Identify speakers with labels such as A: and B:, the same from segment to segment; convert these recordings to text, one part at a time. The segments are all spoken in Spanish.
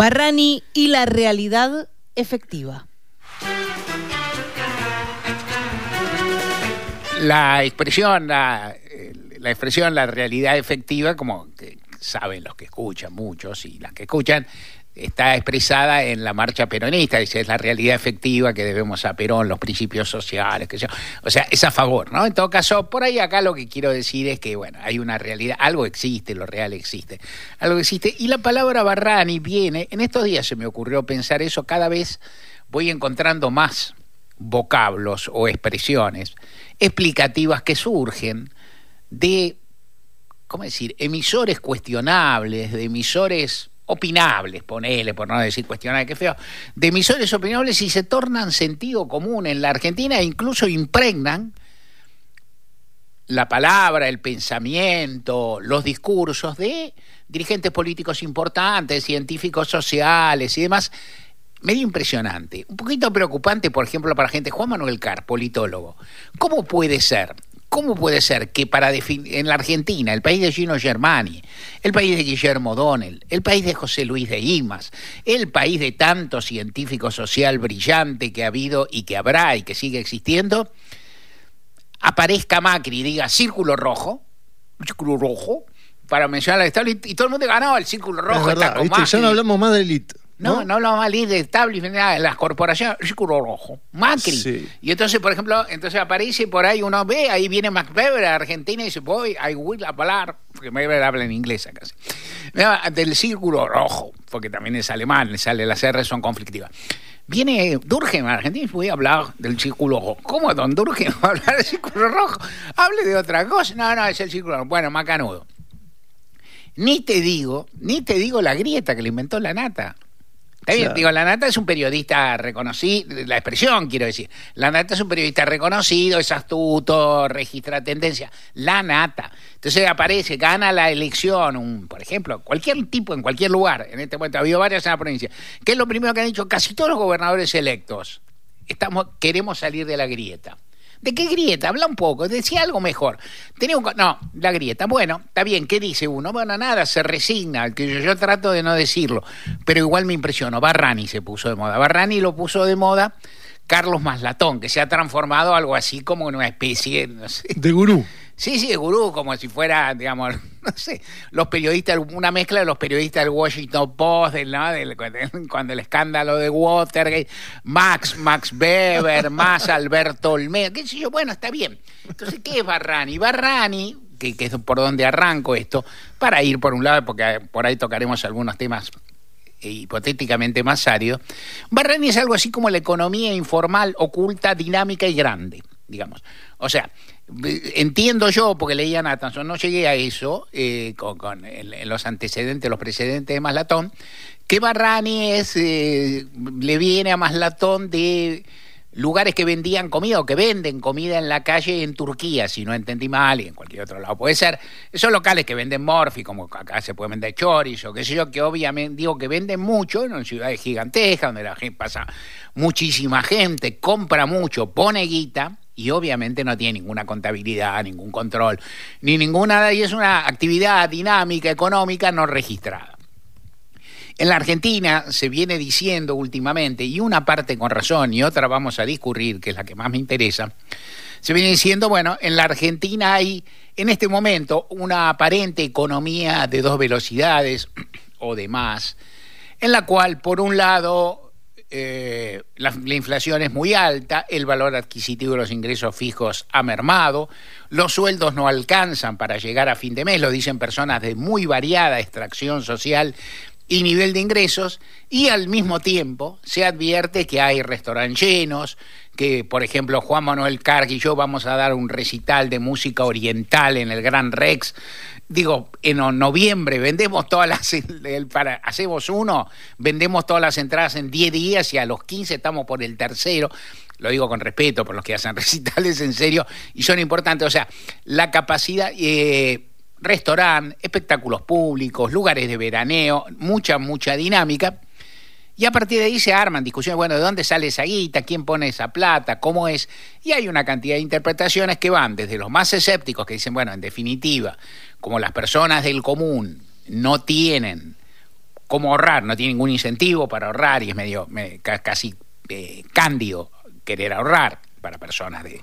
A: Barrani y la realidad efectiva.
B: La expresión, la, eh, expresión, la realidad efectiva, como saben los que escuchan, muchos, y las que escuchan, está expresada en la marcha peronista, dice, es la realidad efectiva que debemos a Perón, los principios sociales, que o sea, es a favor, ¿no? En todo caso, por ahí acá lo que quiero decir es que, bueno, hay una realidad, algo existe, lo real existe, algo existe, y la palabra Barrani viene, en estos días se me ocurrió pensar eso, cada vez voy encontrando más vocablos o expresiones explicativas que surgen de, ¿cómo decir?, emisores cuestionables, de emisores opinables, ponele, por no decir cuestionables, qué feo, de emisores opinables y se tornan sentido común en la Argentina e incluso impregnan la palabra, el pensamiento, los discursos de dirigentes políticos importantes, científicos sociales y demás. Medio impresionante. Un poquito preocupante, por ejemplo, para gente. Juan Manuel Carr, politólogo. ¿Cómo puede ser ¿Cómo puede ser que para en la Argentina, el país de Gino Germani, el país de Guillermo Donnell, el país de José Luis de Imas, el país de tanto científico social brillante que ha habido y que habrá y que sigue existiendo, aparezca Macri y diga círculo rojo, círculo rojo, para mencionar la estable y todo el mundo ganaba el círculo rojo.
C: ya no hablamos más de élite.
B: No, no, hablamos mal de establishment, las corporaciones, círculo rojo, Macri. Y entonces, por ejemplo, entonces aparece por ahí, uno ve, ahí viene Mac Weber a Argentina y dice, voy, I will hablar, porque Weber habla en inglés casi, del círculo rojo, porque también es alemán, sale, las R son conflictivas. Viene Durgen a Argentina y voy a hablar del círculo rojo. ¿Cómo, don Durgen, va a hablar del círculo rojo? Hable de otra cosa. No, no, es el círculo rojo. Bueno, macanudo. Ni te digo, ni te digo la grieta que le inventó la nata. Está bien, digo, la Nata es un periodista reconocido, la expresión quiero decir, la Nata es un periodista reconocido, es astuto, registra tendencia, la Nata. Entonces aparece, gana la elección, un, por ejemplo, cualquier tipo en cualquier lugar, en este momento. Ha habido varias en la provincia, que es lo primero que han dicho casi todos los gobernadores electos, estamos, queremos salir de la grieta. ¿De qué grieta? Habla un poco, decía algo mejor. Tenía un... No, la grieta. Bueno, está bien, ¿qué dice uno? Bueno, nada, se resigna, que yo, trato de no decirlo, pero igual me impresionó. Barrani se puso de moda. Barrani lo puso de moda Carlos Maslatón, que se ha transformado algo así como en una especie,
C: De gurú.
B: Sí, sí, gurú, como si fuera, digamos, no sé, los periodistas, una mezcla de los periodistas del Washington Post, ¿no? del, cuando el escándalo de Watergate, Max, Max Weber, más Alberto Olmedo, qué sé yo, bueno, está bien. Entonces, ¿qué es Barrani? Barrani, que, que es por donde arranco esto, para ir por un lado, porque por ahí tocaremos algunos temas eh, hipotéticamente más áridos, Barrani es algo así como la economía informal, oculta, dinámica y grande, digamos. O sea, entiendo yo, porque leía Nathanson, no llegué a eso eh, con, los antecedentes, los precedentes de Maslatón, que Barrani es, eh, le viene a Maslatón de lugares que vendían comida o que venden comida en la calle en Turquía, si no entendí mal, y en cualquier otro lado. Puede ser esos locales que venden morfi, como acá se puede vender chorizo, qué sé yo, que obviamente digo que venden mucho en ciudades gigantescas, donde la gente pasa muchísima gente, compra mucho, pone guita y obviamente no tiene ninguna contabilidad, ningún control, ni ninguna, y es una actividad dinámica, económica no registrada. En la Argentina se viene diciendo últimamente, y una parte con razón y otra vamos a discurrir, que es la que más me interesa, se viene diciendo, bueno, en la Argentina hay en este momento una aparente economía de dos velocidades o de más, en la cual, por un lado, eh, la, inflación es muy alta, el valor adquisitivo de los ingresos fijos ha mermado, los sueldos no alcanzan para llegar a fin de mes, lo dicen personas de muy variada extracción social y nivel de ingresos, y al mismo tiempo se advierte que hay restaurantes llenos, que por ejemplo Juan Manuel Carg y yo vamos a dar un recital de música oriental en el Gran Rex digo, en noviembre vendemos todas las, para, hacemos uno, vendemos todas las entradas en 10 días y a los 15 estamos por el tercero. Lo digo con respeto por los que hacen recitales en serio y son importantes. O sea, la capacidad, eh, restaurante, espectáculos públicos, lugares de veraneo, mucha, mucha dinámica. Y a partir de ahí se arman discusiones, bueno, ¿de dónde sale esa guita? ¿Quién pone esa plata? ¿Cómo es? Y hay una cantidad de interpretaciones que van desde los más escépticos, que dicen, bueno, en definitiva, como las personas del común no tienen cómo ahorrar, no tiene ningún incentivo para ahorrar y es medio me- ca- casi eh, cándido querer ahorrar para personas de,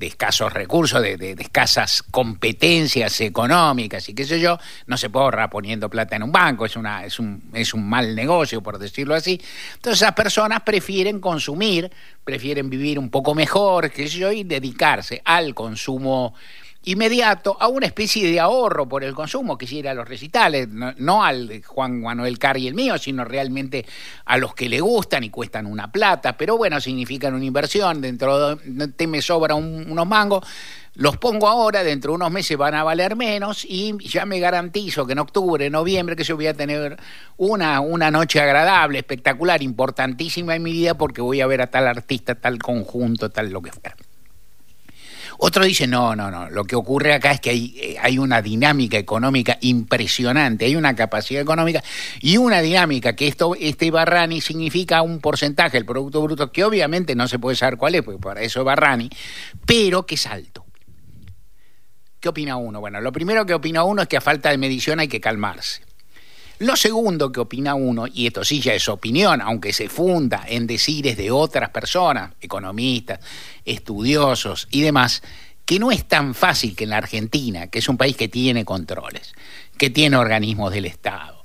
B: escasos recursos, de, escasas competencias económicas y qué sé yo, no se puede ahorrar poniendo plata en un banco, es, es, un, es un mal negocio, por decirlo así. Entonces esas personas prefieren consumir, prefieren vivir un poco mejor, qué sé yo, y dedicarse al consumo inmediato a una especie de ahorro por el consumo, que si era a los recitales, no, al Juan Manuel Carr y el mío, sino realmente a los que le gustan y cuestan una plata, pero bueno, significan una inversión, dentro de te me sobra un- unos mangos, los pongo ahora, dentro de unos meses van a valer menos y ya me garantizo que en octubre, noviembre, que yo voy a tener una, una noche agradable, espectacular, importantísima en mi vida porque voy a ver a tal artista, tal conjunto, tal lo que fuera. Otro dice, no, no, no, lo que ocurre acá es que hay, eh, hay una dinámica económica impresionante, hay una capacidad económica y una dinámica que esto, este Barrani significa un porcentaje del Producto Bruto que obviamente no se puede saber cuál es, porque para eso es Barrani, pero que es alto. ¿Qué opina uno? Bueno, lo primero que opina uno es que a falta de medición hay que calmarse. Lo segundo que opina uno, y esto sí ya es opinión, aunque se funda en decires de otras personas, economistas, estudiosos y demás, que no es tan fácil que en la Argentina, que es un país que tiene controles, que tiene organismos del Estado,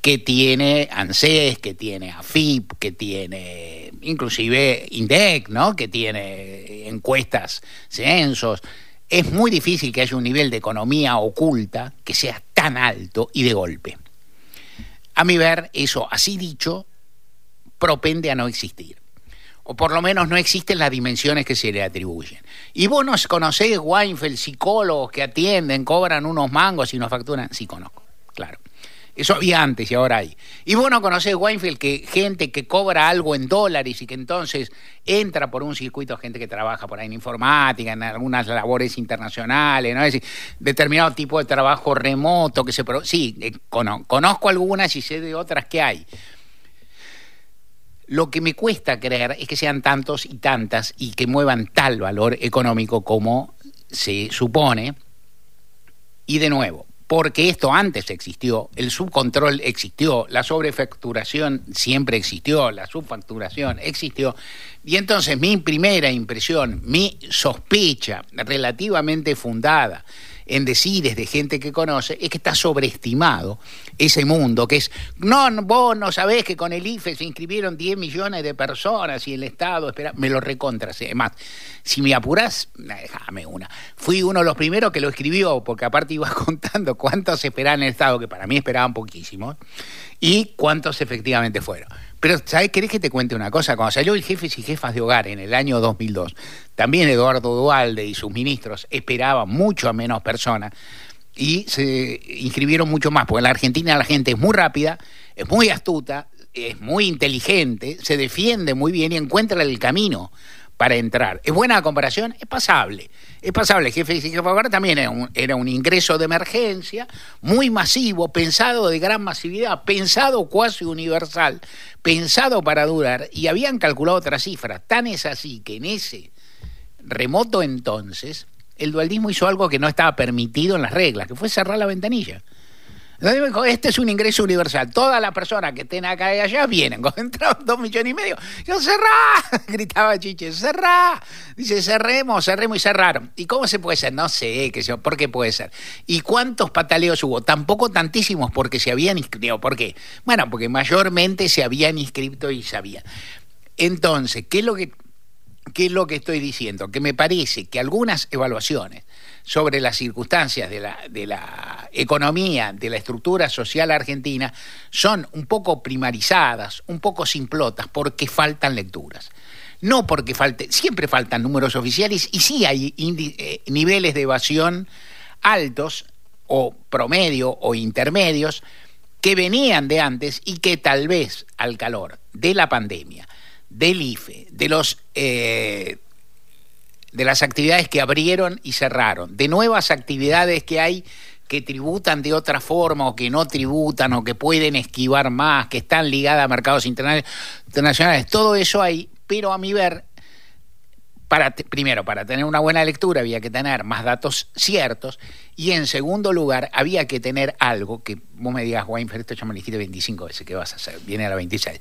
B: que tiene ANSES, que tiene AFIP, que tiene inclusive INDEC, ¿no? que tiene encuestas, censos. Es muy difícil que haya un nivel de economía oculta que sea tan alto y de golpe. A mi ver, eso así dicho, propende a no existir. O por lo menos no existen las dimensiones que se le atribuyen. Y vos no conocés Weinfeld, psicólogos que atienden, cobran unos mangos y nos facturan. Sí, conozco, claro. Eso había antes y ahora hay. Y vos no conocés Weinfeld, que gente que cobra algo en dólares y que entonces entra por un circuito, gente que trabaja por ahí en informática, en algunas labores internacionales, ¿no? Es determinado tipo de trabajo remoto que se... Sí, eh, cono- conozco algunas y sé de otras que hay. Lo que me cuesta creer es que sean tantos y tantas y que muevan tal valor económico como se supone. Y de nuevo, porque esto antes existió, el subcontrol existió, la sobrefacturación siempre existió, la subfacturación existió. Y entonces mi primera impresión, mi sospecha relativamente fundada en decires de gente que conoce, es que está sobreestimado ese mundo, que es, no, vos no sabés que con el IFE se inscribieron 10 millones de personas y el Estado espera, me lo recontra. Además, si me apurás, déjame una. Fui uno de los primeros que lo escribió, porque aparte iba contando cuántos esperaban el Estado, que para mí esperaban poquísimos, y cuántos efectivamente fueron. Pero, ¿sabes? ¿Querés que te cuente una cosa? Cuando salió el Jefes y Jefas de Hogar en el año 2002, también Eduardo Dualde y sus ministros esperaban mucho a menos personas y se inscribieron mucho más, porque en la Argentina la gente es muy rápida, es muy astuta, es muy inteligente, se defiende muy bien y encuentra el camino para entrar. ¿Es buena la comparación? Es pasable. Es pasable. El jefe y hogar también era un, era un ingreso de emergencia muy masivo, pensado de gran masividad, pensado cuasi universal, pensado para durar, y habían calculado otra cifra. Tan es así que en ese remoto entonces, el dualdismo hizo algo que no estaba permitido en las reglas, que fue cerrar la ventanilla. Este es un ingreso universal. Todas las personas que estén acá y allá vienen. Entraron dos millones y medio, yo cerrá, gritaba Chiche, cerrá. Dice, cerremos, cerremos y cerraron. ¿Y cómo se puede ser? No sé, qué sé ¿por qué puede ser? ¿Y cuántos pataleos hubo? Tampoco tantísimos porque se habían inscrito. ¿Por qué? Bueno, porque mayormente se habían inscrito y sabían. Entonces, ¿qué es lo que ¿Qué es lo que estoy diciendo? Que me parece que algunas evaluaciones sobre las circunstancias de la, economía, de la estructura social argentina, son un poco primarizadas, un poco simplotas, porque faltan lecturas. No porque falte, siempre faltan números oficiales y sí hay eh, niveles de evasión altos o promedio o intermedios que venían de antes y que tal vez al calor de la pandemia, del IFE, de los eh, de las actividades que abrieron y cerraron, de nuevas actividades que hay que tributan de otra forma o que no tributan o que pueden esquivar más, que están ligadas a mercados interna- internacionales, todo eso hay, pero a mi ver, para primero, para tener una buena lectura había que tener más datos ciertos y en segundo lugar había que tener algo que vos me digas, Weinfeld, esto ya me dijiste 25 veces, ¿qué vas a hacer? Viene a la 26.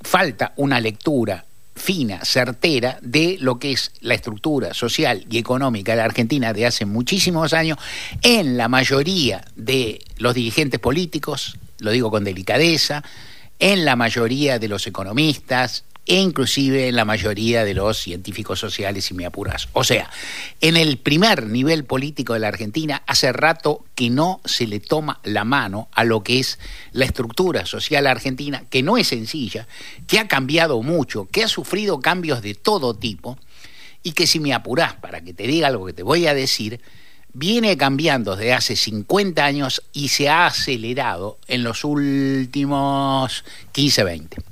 B: Falta una lectura fina, certera de lo que es la estructura social y económica de la Argentina de hace muchísimos años en la mayoría de los dirigentes políticos, lo digo con delicadeza, en la mayoría de los economistas e inclusive en la mayoría de los científicos sociales, si me apuras. O sea, en el primer nivel político de la Argentina, hace rato que no se le toma la mano a lo que es la estructura social argentina, que no es sencilla, que ha cambiado mucho, que ha sufrido cambios de todo tipo, y que si me apurás para que te diga algo que te voy a decir, viene cambiando desde hace 50 años y se ha acelerado en los últimos 15, 20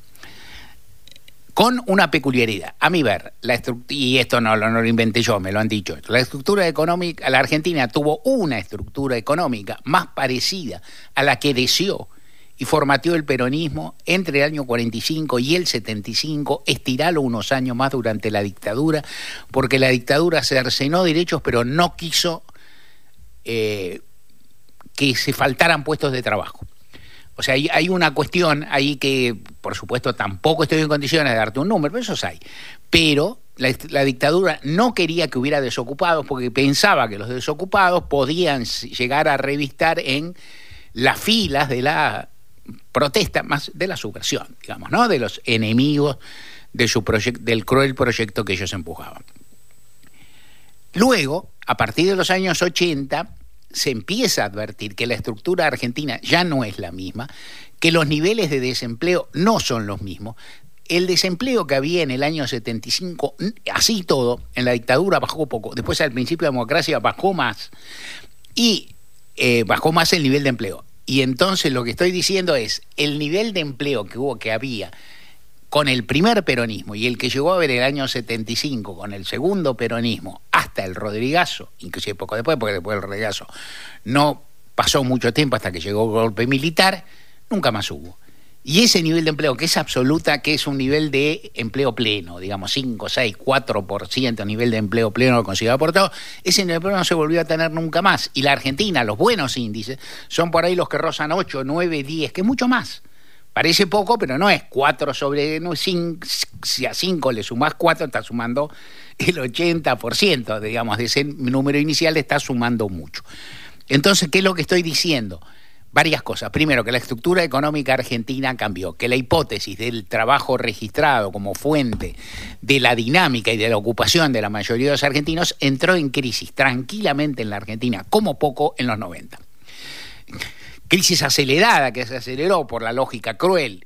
B: con una peculiaridad. A mi ver, la y esto no, lo- no lo inventé yo, me lo han dicho. La estructura económica, la Argentina tuvo una estructura económica más parecida a la que deseó y formateó el peronismo entre el año 45 y el 75, estiralo unos años más durante la dictadura, porque la dictadura cercenó derechos, pero no quiso eh, que se faltaran puestos de trabajo. O sea, hay, una cuestión ahí que, por supuesto, tampoco estoy en condiciones de darte un número, pero esos hay. Pero la, dictadura no quería que hubiera desocupados porque pensaba que los desocupados podían llegar a revistar en las filas de la protesta, más de la subversión, digamos, ¿no? De los enemigos de su del cruel proyecto que ellos empujaban. Luego, a partir de los años 80, se empieza a advertir que la estructura argentina ya no es la misma, que los niveles de desempleo no son los mismos. El desempleo que había en el año 75, n- así todo, en la dictadura bajó poco, después al principio de la democracia bajó más y eh, bajó más el nivel de empleo. Y entonces lo que estoy diciendo es, el nivel de empleo que hubo, que había con el primer peronismo y el que llegó a ver el año 75 con el segundo peronismo hasta el Rodrigazo, inclusive poco después, porque después del Rodrigazo no pasó mucho tiempo hasta que llegó el golpe militar, nunca más hubo. Y ese nivel de empleo, que es absoluta, que es un nivel de empleo pleno, digamos 5, 6, 4% nivel de empleo pleno considerado por ese nivel de empleo no se volvió a tener nunca más. Y la Argentina, los buenos índices, son por ahí los que rozan 8, 9, 10, que es mucho más. Parece poco, pero no es 4 sobre si a 5 le sumás 4, está sumando el 80%, digamos, de ese número inicial está sumando mucho. Entonces, ¿qué es lo que estoy diciendo? Varias cosas. Primero, que la estructura económica argentina cambió, que la hipótesis del trabajo registrado como fuente de la dinámica y de la ocupación de la mayoría de los argentinos entró en crisis tranquilamente en la Argentina, como poco en los 90 crisis acelerada que se aceleró por la lógica cruel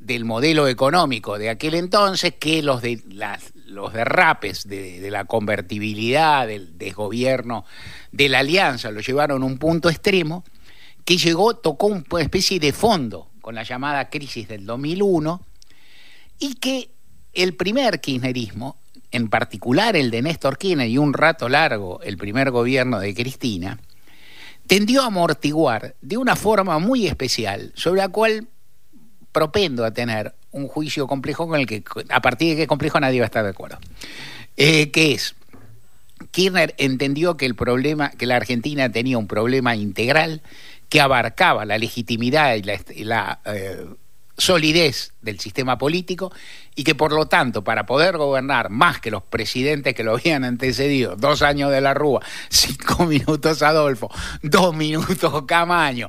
B: del modelo económico de aquel entonces, que los, de, las- los derrapes de, de la convertibilidad, del desgobierno, de la alianza, lo llevaron a un punto extremo, que llegó, tocó una especie de fondo con la llamada crisis del 2001, y que el primer kirchnerismo, en particular el de Néstor Kirchner y un rato largo el primer gobierno de Cristina, tendió a amortiguar de una forma muy especial, sobre la cual propendo a tener un juicio complejo con el que, a partir de qué complejo nadie va a estar de acuerdo. Eh, que es, Kirchner entendió que el problema, que la Argentina tenía un problema integral que abarcaba la legitimidad y la, eh, solidez del sistema político y que por lo tanto para poder gobernar más que los presidentes que lo habían antecedido, dos años de la Rúa, cinco minutos Adolfo, dos minutos Camaño,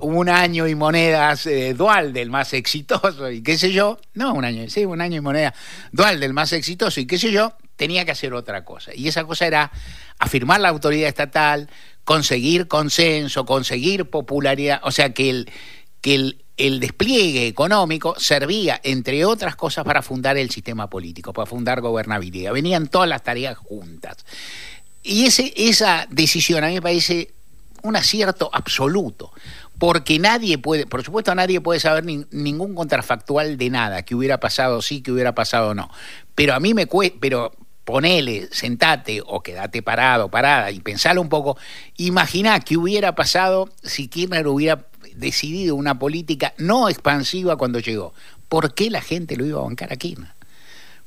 B: un año y monedas eh, Dual del más exitoso y qué sé yo, no un año, sí, un año y moneda Dual del más exitoso y qué sé yo, tenía que hacer otra cosa. Y esa cosa era afirmar la autoridad estatal, conseguir consenso, conseguir popularidad, o sea que el, que el, el despliegue económico servía, entre otras cosas, para fundar el sistema político, para fundar gobernabilidad. Venían todas las tareas juntas. Y ese, esa decisión a mí me parece un acierto absoluto, porque nadie puede, por supuesto nadie puede saber ni, ningún contrafactual de nada, que hubiera pasado sí, que hubiera pasado no. Pero a mí me cuesta, pero ponele, sentate o quédate parado, parada y pensalo un poco, imagina qué hubiera pasado si Kirchner hubiera decidido una política no expansiva cuando llegó. ¿Por qué la gente lo iba a bancar a Kirchner?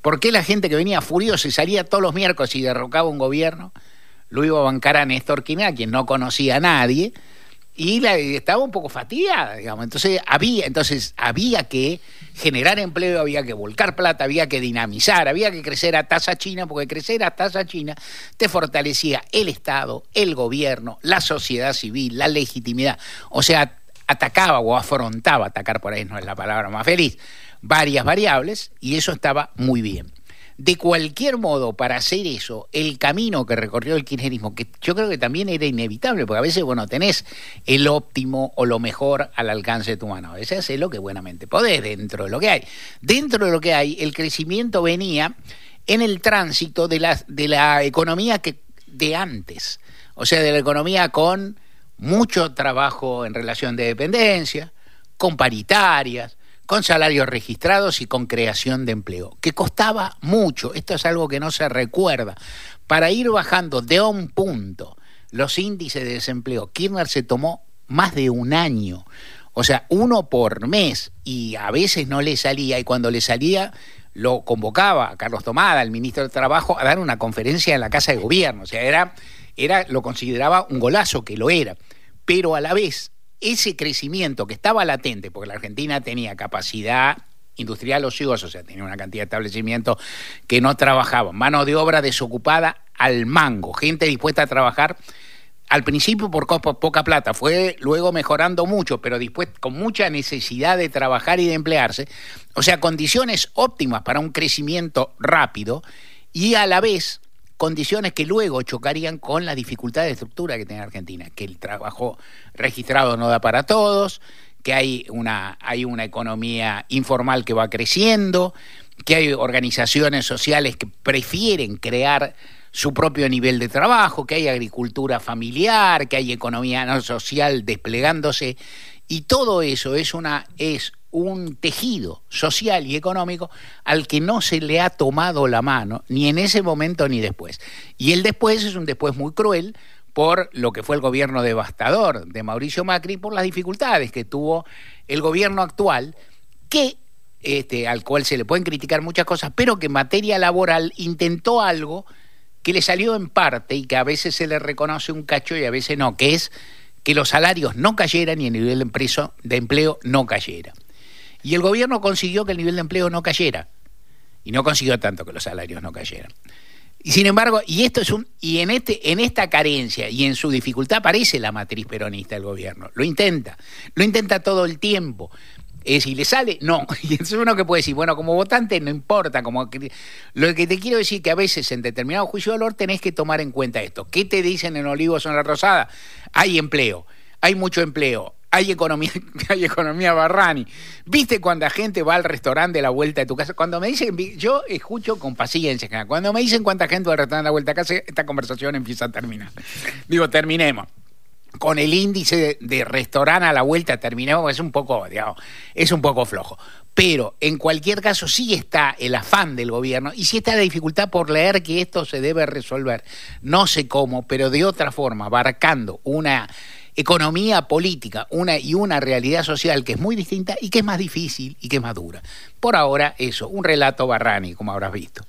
B: ¿Por qué la gente que venía furiosa y salía todos los miércoles y derrocaba un gobierno? Lo iba a bancar a Néstor Kirchner, a quien no conocía a nadie, y estaba un poco fatigada, digamos. Entonces había, entonces había que generar empleo, había que volcar plata, había que dinamizar, había que crecer a tasa china, porque crecer a tasa china te fortalecía el Estado, el gobierno, la sociedad civil, la legitimidad. O sea, atacaba o afrontaba, atacar por ahí no es la palabra más feliz, varias variables y eso estaba muy bien. De cualquier modo, para hacer eso, el camino que recorrió el kirchnerismo, que yo creo que también era inevitable, porque a veces, bueno, tenés el óptimo o lo mejor al alcance de tu mano. A veces haces lo que buenamente podés dentro de lo que hay. Dentro de lo que hay, el crecimiento venía en el tránsito de la, de la economía que, de antes, o sea, de la economía con mucho trabajo en relación de dependencia, con paritarias, con salarios registrados y con creación de empleo, que costaba mucho, esto es algo que no se recuerda, para ir bajando de un punto los índices de desempleo. Kirchner se tomó más de un año, o sea, uno por mes, y a veces no le salía, y cuando le salía lo convocaba a Carlos Tomada, el ministro de Trabajo, a dar una conferencia en la Casa de Gobierno, o sea, era, era lo consideraba un golazo, que lo era, pero a la vez ese crecimiento que estaba latente, porque la Argentina tenía capacidad industrial ociosa, o sea, tenía una cantidad de establecimientos que no trabajaban, mano de obra desocupada al mango, gente dispuesta a trabajar al principio por poca plata, fue luego mejorando mucho, pero después con mucha necesidad de trabajar y de emplearse, o sea, condiciones óptimas para un crecimiento rápido y a la vez condiciones que luego chocarían con la dificultad de estructura que tiene Argentina, que el trabajo registrado no da para todos, que hay una, hay una economía informal que va creciendo, que hay organizaciones sociales que prefieren crear su propio nivel de trabajo, que hay agricultura familiar, que hay economía no social desplegándose y todo eso es una es un tejido social y económico al que no se le ha tomado la mano, ni en ese momento ni después. Y el después es un después muy cruel por lo que fue el gobierno devastador de Mauricio Macri, por las dificultades que tuvo el gobierno actual, que este, al cual se le pueden criticar muchas cosas, pero que en materia laboral intentó algo que le salió en parte y que a veces se le reconoce un cacho y a veces no, que es que los salarios no cayeran y el nivel de, empleo no cayera. Y el gobierno consiguió que el nivel de empleo no cayera. Y no consiguió tanto que los salarios no cayeran. Y sin embargo, y esto es un y en este en esta carencia y en su dificultad aparece la matriz peronista del gobierno. Lo intenta, lo intenta todo el tiempo. Es si le sale, no. Y entonces uno que puede decir, bueno, como votante no importa, como lo que te quiero decir que a veces en determinado juicio de valor tenés que tomar en cuenta esto. ¿Qué te dicen en Olivos o en la Rosada? Hay empleo, hay mucho empleo, hay economía, hay economía Barrani. ¿Viste cuando la gente va al restaurante de la vuelta de tu casa? Cuando me dicen, yo escucho con paciencia, cuando me dicen cuánta gente va al restaurante de la vuelta a casa, esta conversación empieza a terminar. Digo, terminemos. Con el índice de, restaurante a la vuelta terminemos, es un poco, digamos, es un poco flojo. Pero en cualquier caso sí está el afán del gobierno y sí está la dificultad por leer que esto se debe resolver. No sé cómo, pero de otra forma, abarcando una economía política una y una realidad social que es muy distinta y que es más difícil y que es más dura. Por ahora, eso, un relato barrani, como habrás visto.